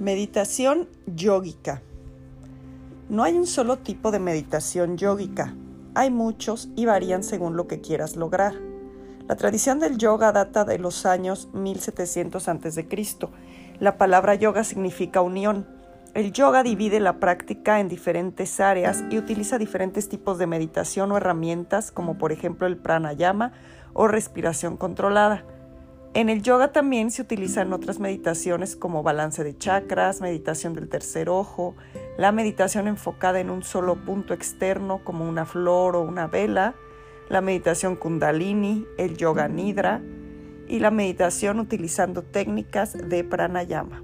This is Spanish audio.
Meditación yógica. No hay un solo tipo de meditación yógica. Hay muchos y varían según lo que quieras lograr. La tradición del yoga data de los años 1700 a.C. La palabra yoga significa unión. El yoga divide la práctica en diferentes áreas y utiliza diferentes tipos de meditación o herramientas como por ejemplo el pranayama o respiración controlada. En el yoga también se utilizan otras meditaciones como balance de chakras, meditación del tercer ojo, la meditación enfocada en un solo punto externo como una flor o una vela, la meditación kundalini, el yoga nidra y la meditación utilizando técnicas de pranayama.